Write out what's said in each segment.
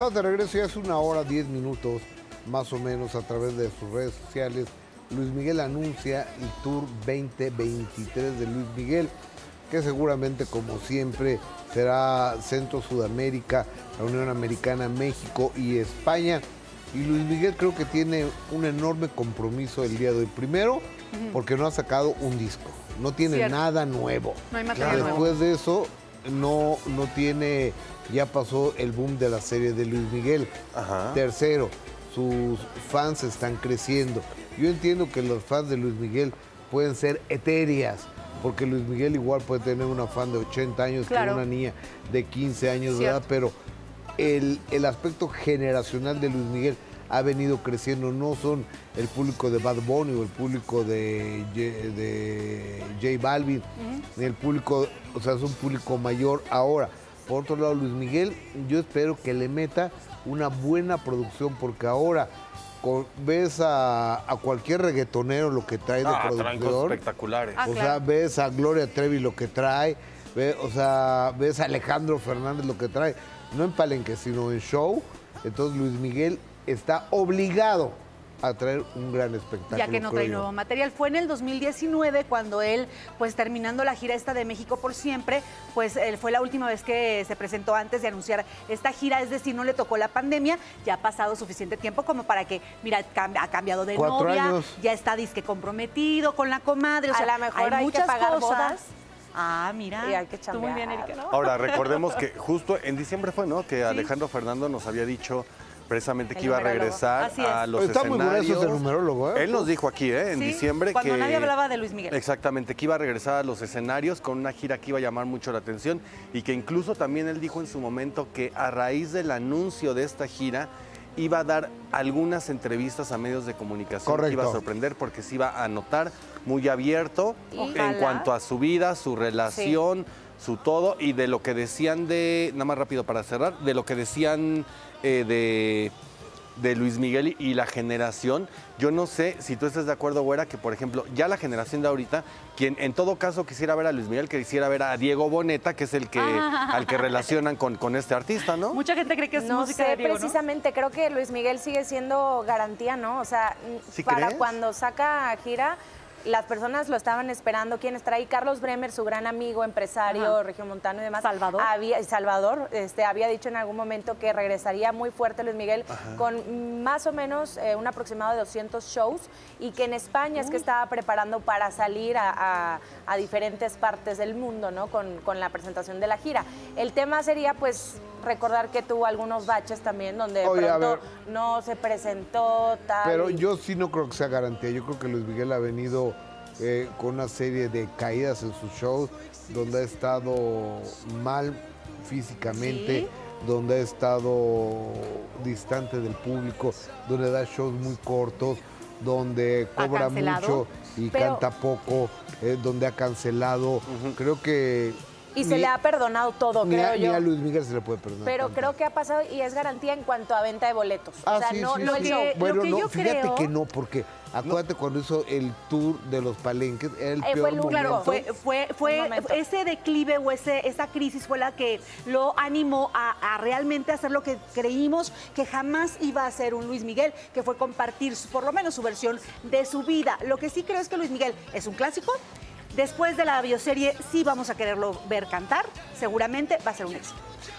Estamos de regreso ya es una hora, diez minutos más o menos a través de sus redes sociales. Luis Miguel anuncia el Tour 2023 de Luis Miguel, que seguramente como siempre será Centro Sudamérica, la Unión Americana, México y España. Y Luis Miguel creo que tiene un enorme compromiso el día de hoy. Primero, porque no ha sacado un disco, no tiene Cierto. nada nuevo. No hay material nuevo. Después de eso, no, no tiene, ya pasó el boom de la serie de Luis Miguel. Ajá. Tercero, sus fans están creciendo. Yo entiendo que los fans de Luis Miguel pueden ser etéreas, porque Luis Miguel igual puede tener una fan de 80 años Claro. que una niña de 15 años de edad, pero el, el aspecto generacional de Luis Miguel ha venido creciendo, no son el público de Bad Bunny o el público de, de J Balvin, ni el público, o sea, es un público mayor ahora. Por otro lado, Luis Miguel, yo espero que le meta una buena producción, porque ahora con- ves a, a cualquier reggaetonero lo que trae de Ah, producción. espectaculares. Ah, o sea, ves a Gloria Trevi lo que trae, ve- o sea, ves a Alejandro Fernández lo que trae, no en palenque, sino en show. Entonces Luis Miguel está obligado a traer un gran espectáculo. ya que no trae yo. nuevo material. Fue en el 2019 cuando él, pues terminando la gira esta de México por siempre, pues él fue la última vez que se presentó antes de anunciar esta gira, es decir, no le tocó la pandemia, ya ha pasado suficiente tiempo como para que, mira, cam- ha cambiado de Cuatro novia, años. ya está disque comprometido con la comadre, o A sea, la mejor hay que muchas pagar cosas. bodas. Ah, mira. Y hay que Tú muy bien, Erika. ¿no? Ahora, recordemos que justo en diciembre fue, ¿no? Que Alejandro Fernando nos había dicho precisamente que El iba a numerólogo. regresar Así es. a los Está muy escenarios. grueso ese numerólogo, ¿eh? Él nos dijo aquí, ¿eh? En Sí, diciembre cuando que... nadie hablaba de Luis Miguel. Exactamente, que iba a regresar a los escenarios con una gira que iba a llamar mucho la atención y que incluso también él dijo en su momento que a raíz del anuncio de esta gira iba a dar algunas entrevistas a medios de comunicación que iba a Correcto. sorprender porque se iba a notar muy abierto en Ojalá. cuanto a su vida, su relación, su todo y de lo que decían de, nada más rápido para cerrar, de lo que decían eh, de, de Luis Miguel y, y la generación. Yo no sé si tú estás de acuerdo, Güera, que por ejemplo, ya la generación de ahorita, quien en todo caso quisiera ver a Luis Miguel, quisiera ver a Diego Boneta, que es el que al que relacionan con, con este artista, ¿no? Mucha gente cree que es No música sé, de Diego, ¿no? precisamente creo que Luis Miguel sigue siendo garantía, ¿no? O sea, ¿Sí para crees? cuando saca gira, las personas lo estaban esperando. ¿Quién está ahí? Carlos Bremer, su gran amigo, empresario, Ajá. regiomontano y demás. Salvador. Había, Salvador este, había dicho en algún momento que regresaría muy fuerte Luis Miguel con más o menos eh, un aproximado de 200 shows y que en España es que estaba preparando para salir a, a- a diferentes partes del mundo, ¿no? Con, con la presentación de la gira. El tema sería, pues, recordar que tuvo algunos baches también donde de Oye, a pronto ver. no se presentó tal. Pero y- yo sí no creo que sea garantía. Yo creo que Luis Miguel ha venido eh, con una serie de caídas en sus shows, donde ha estado mal físicamente, Sí. donde ha estado distante del público, donde da shows muy cortos, donde cobra mucho y Pero- canta poco, eh, donde ha cancelado. Creo que... Y se le ha perdonado todo, ni creo a, ni yo. a Luis Miguel se le puede perdonar. Pero tanto. creo que ha pasado y es garantía en cuanto a venta de boletos. Ah, o sea, sí, no, sí, no sí. el show. lo Bueno, que no, yo fíjate creo- que no, porque acuérdate cuando hizo el tour de los palenques, era el Eh, fue peor el único. momento. Claro, fue, fue, fue ese declive o ese, esa crisis fue la que lo animó a, a realmente hacer lo que creímos que jamás iba a hacer un Luis Miguel, que fue compartir su- por lo menos su versión de su vida. Lo que sí creo es que Luis Miguel es un clásico. Después de la bioserie sí vamos a quererlo ver cantar, seguramente va a ser un éxito.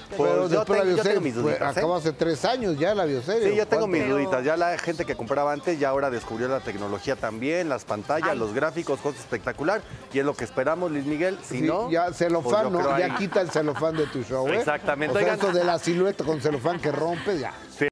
Pero Pues yo después tengo- la yo bioserie tengo mis fue- duditas, ¿eh? acabó hace tres años ya la bioserie. Sí, yo tengo ¿Cuánto? mis Pero- duditas. Ya la gente que compraba antes ya ahora descubrió la tecnología también, las pantallas, Ay. los gráficos, cosas espectacular. Y es lo que esperamos, Luis Miguel. Si Sí, no, ya pues celofán, yo ¿no? Ya ahí. quita el celofán de tu show, ¿eh? Exactamente. O sea, Oigan. eso de la silueta con celofán que rompe, ya.